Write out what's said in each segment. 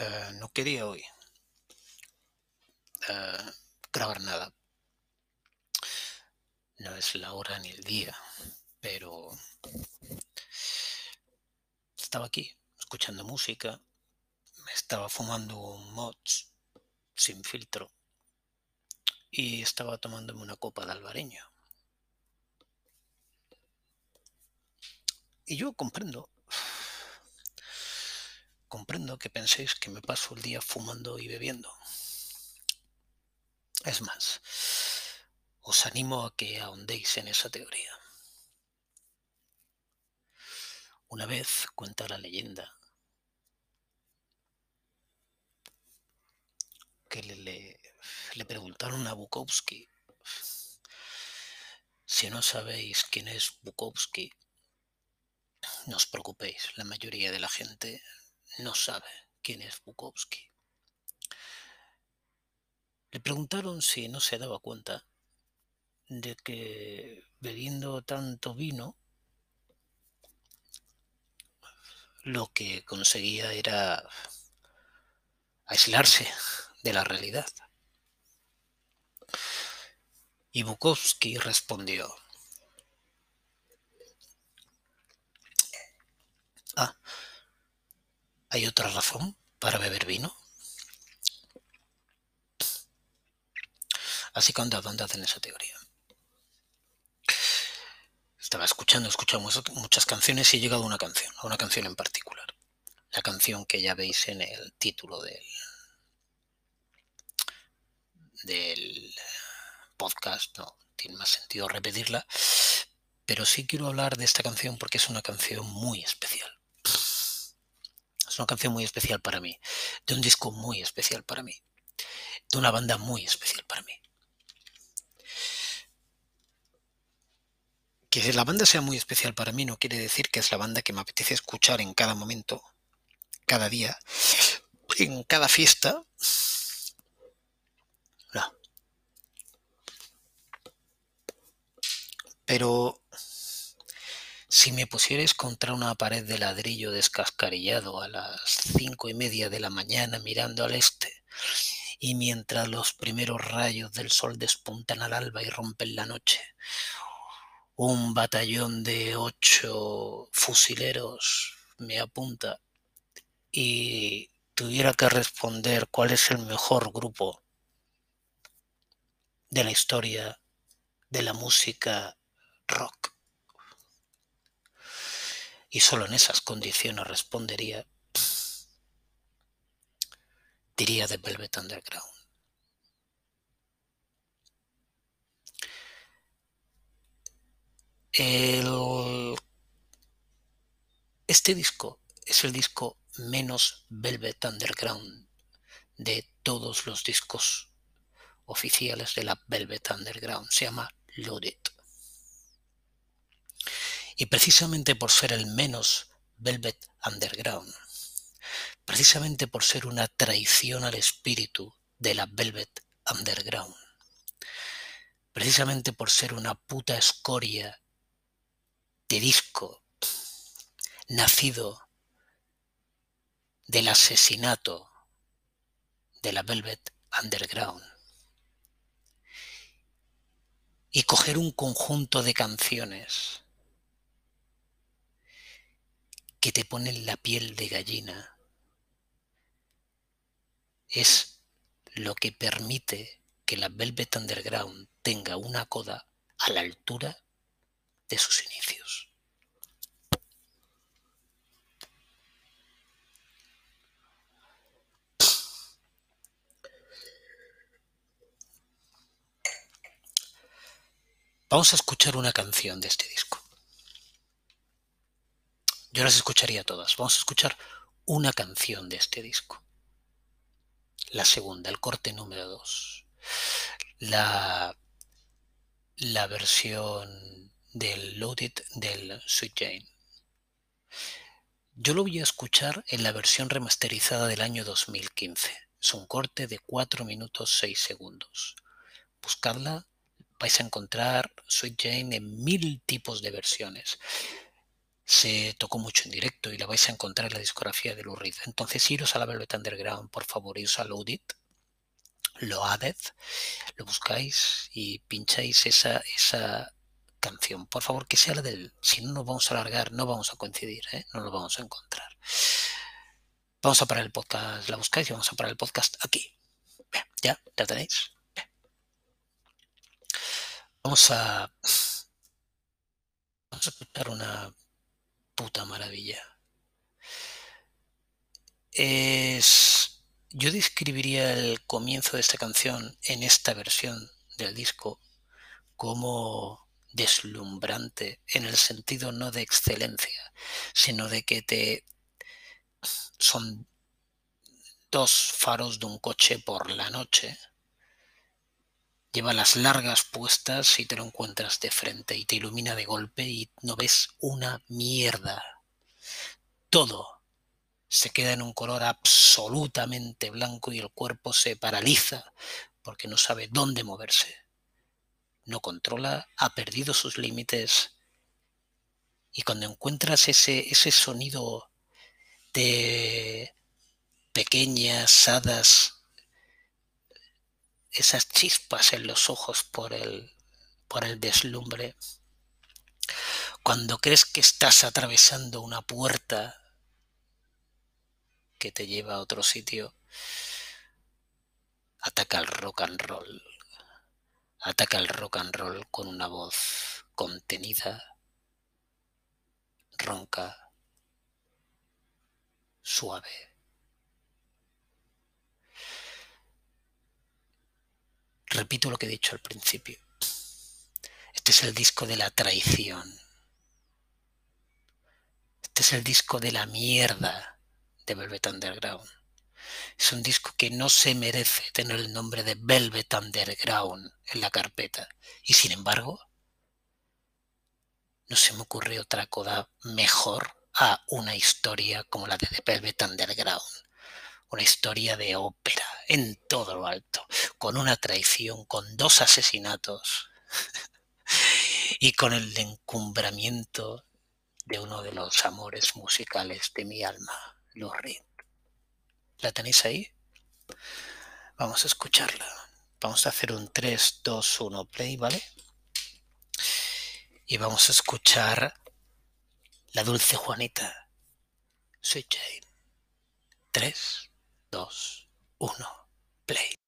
Eh, no quería hoy eh, grabar nada. No es la hora ni el día, pero estaba aquí escuchando música, me estaba fumando un mods sin filtro y estaba tomándome una copa de albareño. Y yo comprendo Comprendo que penséis que me paso el día fumando y bebiendo. Es más, os animo a que ahondéis en esa teoría. Una vez cuenta la leyenda que le, le, preguntaron a Bukowski si no sabéis quién es Bukowski, no os preocupéis, la mayoría de la gente no sabe quién es Bukowski. Le preguntaron si no se daba cuenta de que bebiendo tanto vino, lo que conseguía era aislarse de la realidad. Y Bukowski respondió, ah, ¿Hay otra razón para beber vino? Así que andad, andad en esa teoría. Estaba escuchando, escuchamos muchas canciones y he llegado a una canción, a una canción en particular. La canción que ya veis en el título del, del podcast, no tiene más sentido repetirla, pero sí quiero hablar de esta canción porque es una canción muy especial una canción muy especial para mí, de un disco muy especial para mí, de una banda muy especial para mí. Que la banda sea muy especial para mí no quiere decir que es la banda que me apetece escuchar en cada momento, cada día, en cada fiesta. No. Pero si me pusierais contra una pared de ladrillo descascarillado a las cinco y media de la mañana mirando al este, y mientras los primeros rayos del sol despuntan al alba y rompen la noche, un batallón de ocho fusileros me apunta y tuviera que responder cuál es el mejor grupo de la historia de la música rock y solo en esas condiciones respondería, diría de Velvet Underground. este disco es el disco menos Velvet Underground de todos los discos oficiales de la Velvet Underground. Se llama Loaded. Y precisamente por ser el menos Velvet Underground, precisamente por ser una traición al espíritu de la Velvet Underground, precisamente por ser una puta escoria de disco nacido del asesinato de la Velvet Underground y coger un conjunto de canciones que te ponen la piel de gallina. Es lo que permite que la Velvet Underground tenga una coda a la altura de sus inicios. Vamos a escuchar una canción de este disco. Yo las escucharía todas. Vamos a escuchar una canción de este disco. La segunda, el corte número 2. La, la versión del Loaded del Sweet Jane. Yo lo voy a escuchar en la versión remasterizada del año 2015. Es un corte de 4 minutos 6 segundos. Buscadla, vais a encontrar Sweet Jane en mil tipos de versiones se tocó mucho en directo y la vais a encontrar en la discografía de Lou Reed. Entonces iros a la Velvet Underground, por favor, iros a Loaded, Loaded, lo buscáis y pincháis esa, esa canción. Por favor, que sea la del... Si no nos vamos a alargar, no vamos a coincidir, ¿eh? no lo vamos a encontrar. Vamos a parar el podcast, la buscáis y vamos a parar el podcast aquí. ya, ya tenéis. Vamos a... Vamos a escuchar una puta maravilla. Es... Yo describiría el comienzo de esta canción en esta versión del disco como deslumbrante en el sentido no de excelencia, sino de que te son dos faros de un coche por la noche. Lleva las largas puestas y te lo encuentras de frente y te ilumina de golpe y no ves una mierda. Todo se queda en un color absolutamente blanco y el cuerpo se paraliza porque no sabe dónde moverse. No controla, ha perdido sus límites y cuando encuentras ese, ese sonido de pequeñas hadas, esas chispas en los ojos por el, por el deslumbre. Cuando crees que estás atravesando una puerta que te lleva a otro sitio, ataca el rock and roll. Ataca el rock and roll con una voz contenida, ronca, suave. Repito lo que he dicho al principio. Este es el disco de la traición. Este es el disco de la mierda de Velvet Underground. Es un disco que no se merece tener el nombre de Velvet Underground en la carpeta. Y sin embargo, no se me ocurre otra cosa mejor a una historia como la de Velvet Underground. Una historia de ópera en todo lo alto, con una traición, con dos asesinatos y con el encumbramiento de uno de los amores musicales de mi alma, Lou ¿La tenéis ahí? Vamos a escucharla. Vamos a hacer un 3, 2, 1 play, ¿vale? Y vamos a escuchar la dulce Juanita. Soy Jane. 3, 2, 1, play.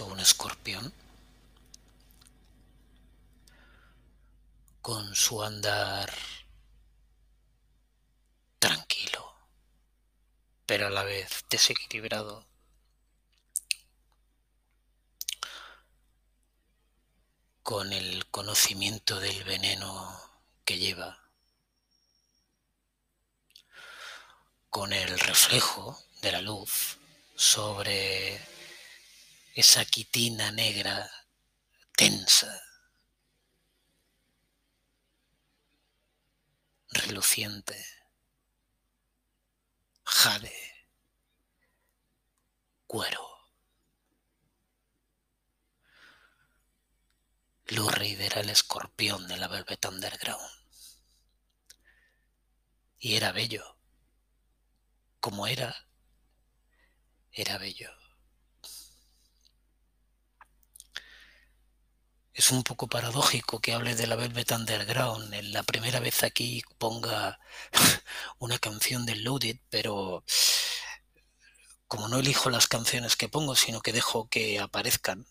Un escorpión con su andar tranquilo, pero a la vez desequilibrado. con el conocimiento del veneno que lleva, con el reflejo de la luz sobre esa quitina negra tensa, reluciente, jade, cuero. Lou Reed era el escorpión de la Velvet Underground. Y era bello. Como era, era bello. Es un poco paradójico que hable de la Velvet Underground. En la primera vez aquí ponga una canción de Loaded, pero como no elijo las canciones que pongo, sino que dejo que aparezcan,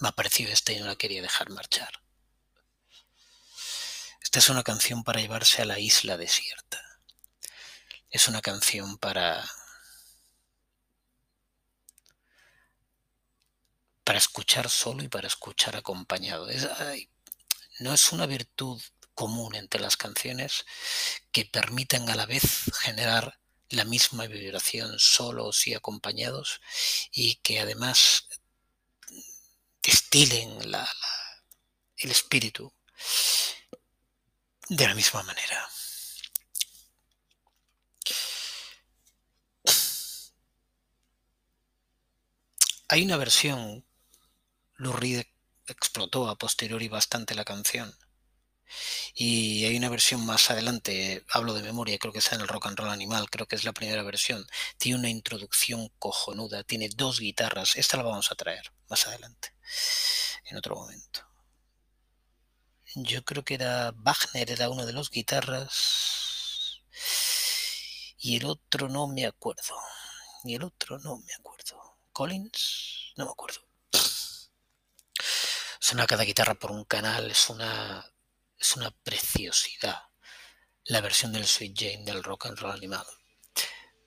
me ha parecido esta y no la quería dejar marchar. Esta es una canción para llevarse a la isla desierta. Es una canción para para escuchar solo y para escuchar acompañado. no es una virtud común entre las canciones que permitan a la vez generar la misma vibración solos y acompañados y que además destilen el espíritu de la misma manera. Hay una versión, Lou Reed explotó a posteriori bastante la canción. Y hay una versión más adelante, hablo de memoria, creo que está en el Rock and Roll Animal, creo que es la primera versión. Tiene una introducción cojonuda, tiene dos guitarras. Esta la vamos a traer más adelante, en otro momento. Yo creo que era Wagner, era uno de los guitarras. Y el otro no me acuerdo. Y el otro no me acuerdo. Collins, no me acuerdo. Suena cada guitarra por un canal, es una es una preciosidad la versión del Sweet Jane del rock and roll animado.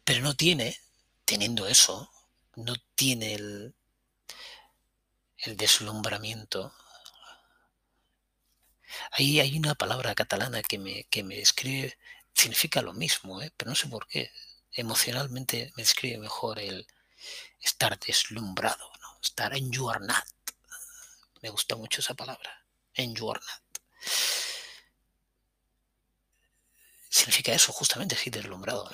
Pero no tiene, teniendo eso, no tiene el, el deslumbramiento. Ahí hay una palabra catalana que me, que me describe, significa lo mismo, ¿eh? pero no sé por qué. Emocionalmente me describe mejor el estar deslumbrado, ¿no? estar enjuarnat. Me gusta mucho esa palabra, enjuarnat significa eso, justamente, sí, deslumbrado.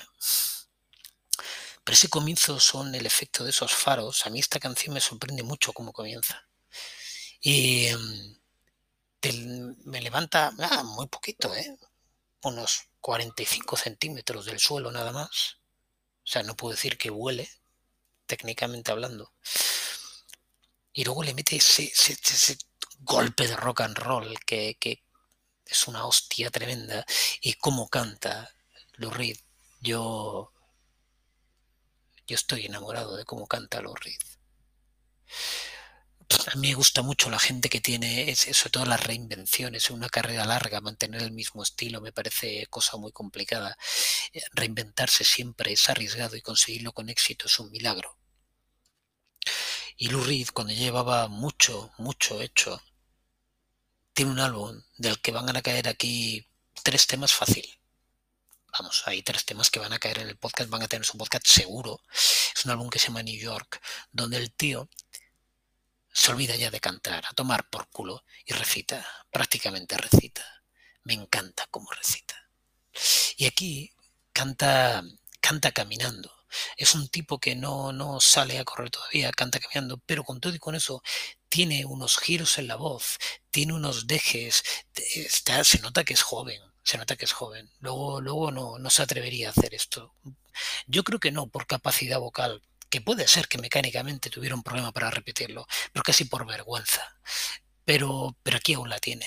Pero ese comienzo son el efecto de esos faros. A mí esta canción me sorprende mucho cómo comienza. Y em, me levanta ah, muy poquito, ¿eh? unos 45 centímetros del suelo nada más. O sea, no puedo decir que huele, técnicamente hablando. Y luego le mete ese, golpe de rock and roll que, es una hostia tremenda. Y cómo canta Lou Reed. Yo, yo estoy enamorado de cómo canta Lou Reed. A mí me gusta mucho la gente que tiene, sobre todo las reinvenciones, una carrera larga, mantener el mismo estilo me parece cosa muy complicada. Eh, reinventarse siempre es arriesgado y conseguirlo con éxito es un milagro. Y Lou Reed, cuando llevaba mucho, mucho hecho, tiene un álbum del que van a caer aquí tres temas fácil. Vamos, hay tres temas que van a caer en el podcast, van a tener su podcast seguro. Es un álbum que se llama New York, donde el tío se olvida ya de cantar, a tomar por culo y recita, prácticamente recita. Me encanta cómo recita. Y aquí canta, canta caminando. Es un tipo que no, no sale a correr todavía, canta caminando, pero con todo y con eso tiene unos giros en la voz, tiene unos dejes, está, se nota que es joven, se nota que es joven. Luego, luego no, no se atrevería a hacer esto. Yo creo que no, por capacidad vocal, que puede ser que mecánicamente tuviera un problema para repetirlo, pero casi por vergüenza. Pero, pero aquí aún la tiene,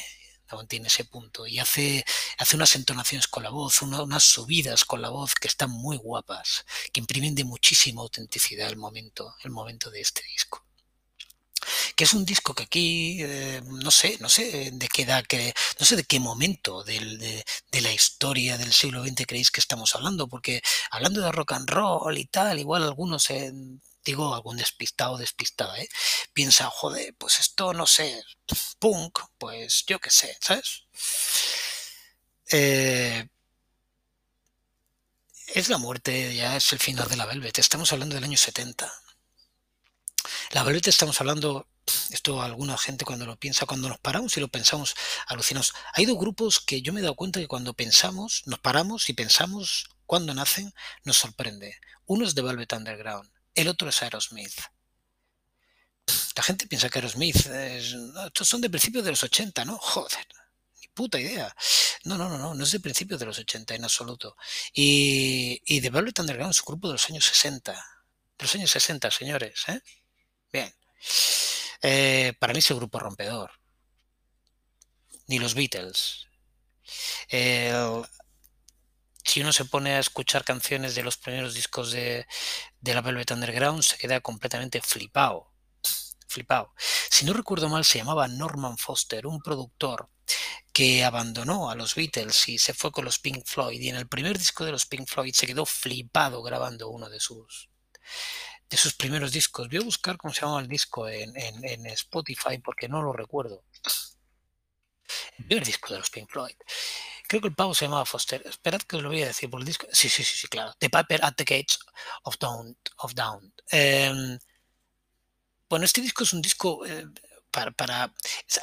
mantiene ese punto y hace, hace unas entonaciones con la voz, unas subidas con la voz que están muy guapas, que imprimen de muchísima autenticidad el momento, el momento de este disco. Que es un disco que aquí eh, no sé, no sé de qué edad, que, no sé de qué momento de, la historia del siglo XX creéis que estamos hablando, porque hablando de rock and roll y tal, igual algunos, digo, algún despistado despistada, ¿eh? piensa, joder, pues esto no sé, punk, pues yo qué sé, ¿sabes? Eh, es la muerte, ya es el final de la Velvet. Estamos hablando del año 70. La Velvet estamos hablando esto alguna gente cuando lo piensa, cuando nos paramos y lo pensamos, alucinamos. Hay dos grupos que yo me he dado cuenta que cuando pensamos, nos paramos y pensamos cuando nacen, nos sorprende. Uno es de Velvet Underground, el otro es Aerosmith. La gente piensa que Aerosmith es, estos son de principios de los 80, ¿no? Joder, ni puta idea. No, no, no, no, no es de principios de los 80 en absoluto. Y, y The Velvet Underground es un grupo de los años 60. De los años 60, señores, ¿eh? Bien. Eh, para mí es el grupo rompedor. Ni los Beatles. Si uno se pone a escuchar canciones de los primeros discos de, la Velvet Underground, se queda completamente flipado. Flipado. Si no recuerdo mal, se llamaba Norman Foster, un productor que abandonó a los Beatles y se fue con los Pink Floyd. Y en el primer disco de los Pink Floyd se quedó flipado grabando uno de sus, de sus primeros discos. Voy a buscar cómo se llamaba el disco en, Spotify porque no lo recuerdo. El primer disco de los Pink Floyd. Creo que el pavo se llamaba Foster. Esperad que os lo voy a decir por el disco. Sí, sí, sí, sí, claro. The Piper at the Gates of Down. Of Down. Em, bueno, este disco es un disco eh, para, para...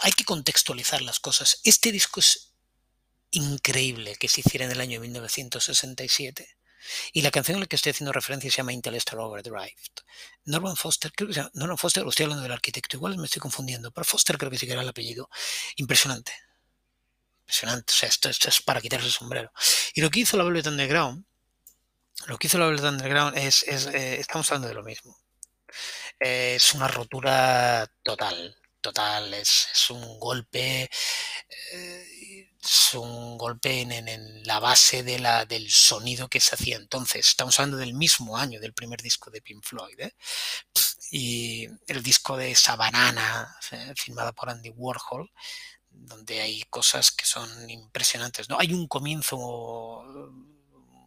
Hay que contextualizar las cosas. Este disco es increíble que se hiciera en el año 1967 y la canción a la que estoy haciendo referencia se llama Intellectual Overdrive. Norman Foster, creo que se llama, Norman Foster, o estoy hablando del arquitecto, igual me estoy confundiendo, pero Foster creo que sí que era el apellido. Impresionante. Impresionante. O sea, esto, es para quitarse el sombrero. Y lo que hizo la Velvet Underground, lo que hizo la Velvet Underground es, eh, estamos hablando de lo mismo. es una rotura total, total, es, un golpe. Eh, es un golpe en, la base de la, del sonido que se hacía entonces. Estamos hablando del mismo año del primer disco de Pink Floyd. ¿eh? Y el disco de esa banana, ¿eh? filmada por Andy Warhol, donde hay cosas que son impresionantes. ¿no? Hay un comienzo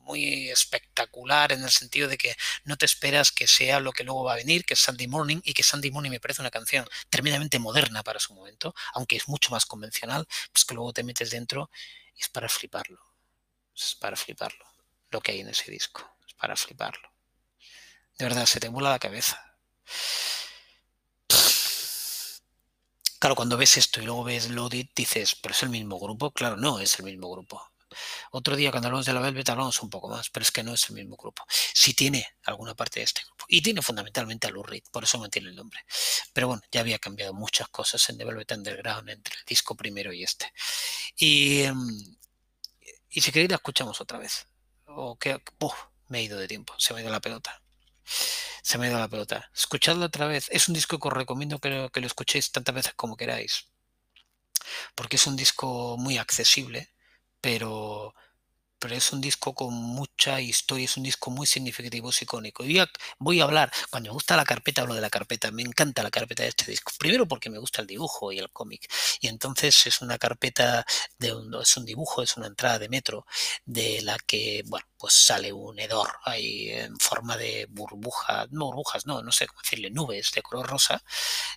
muy espectacular en el sentido de que no te esperas que sea lo que luego va a venir, que es Sunday Morning, y que Sunday Morning me parece una canción tremendamente moderna para su momento, aunque es mucho más convencional, pues que luego te metes dentro y es para fliparlo. Es para fliparlo. Lo que hay en ese disco. Es para fliparlo. De verdad, se te vuela la cabeza. Claro, cuando ves esto y luego ves Loaded, dices, pero es el mismo grupo. Claro, no es el mismo grupo. Otro día, cuando hablamos de la Velvet, hablamos un poco más, pero es que no es el mismo grupo. Sí tiene alguna parte de este grupo. Y tiene fundamentalmente a Lou Reed, por eso mantiene el nombre. Pero bueno, ya había cambiado muchas cosas en The Velvet Underground entre el disco primero y este. Y, em, si queréis, la escuchamos otra vez. O que, me he ido de tiempo, se me ha ido la pelota. Se me ha ido la pelota. Escuchadlo otra vez. Es un disco que os recomiendo que que lo escuchéis tantas veces como queráis. Porque es un disco muy accesible pero, pero es un disco con mucha historia, es un disco muy significativo, es icónico. Y voy a hablar, cuando me gusta la carpeta, hablo de la carpeta, me encanta la carpeta de este disco. Primero porque me gusta el dibujo y el cómic. Y entonces es una carpeta, de un, es un dibujo, es una entrada de metro, de la que, bueno, pues sale un hedor ahí en forma de burbuja, no burbujas, no, no sé cómo decirle, nubes de color rosa.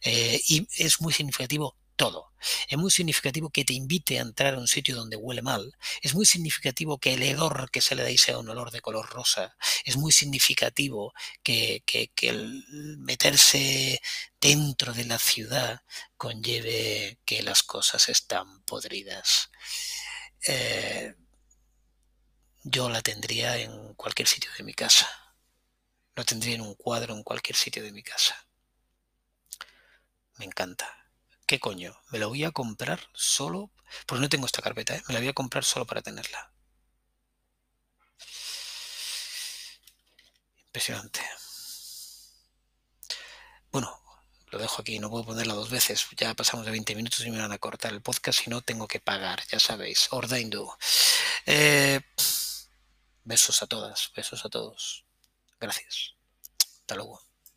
Eh, y es muy significativo todo. Es muy significativo que te invite a entrar a un sitio donde huele mal. Es muy significativo que el hedor que se le da sea un olor de color rosa. Es muy significativo que, el meterse dentro de la ciudad conlleve que las cosas están podridas. Eh, yo la tendría en cualquier sitio de mi casa. Lo tendría en un cuadro en cualquier sitio de mi casa. Me encanta. ¿Qué coño? Me la voy a comprar solo. Pues no tengo esta carpeta, ¿eh? Me la voy a comprar solo para tenerla. Impresionante. Bueno, lo dejo aquí, no puedo ponerla dos veces. Ya pasamos de 20 minutos y me van a cortar el podcast si no tengo que pagar, ya sabéis. Ordaindu. Eh, besos a todas, besos a todos. Gracias. Hasta luego.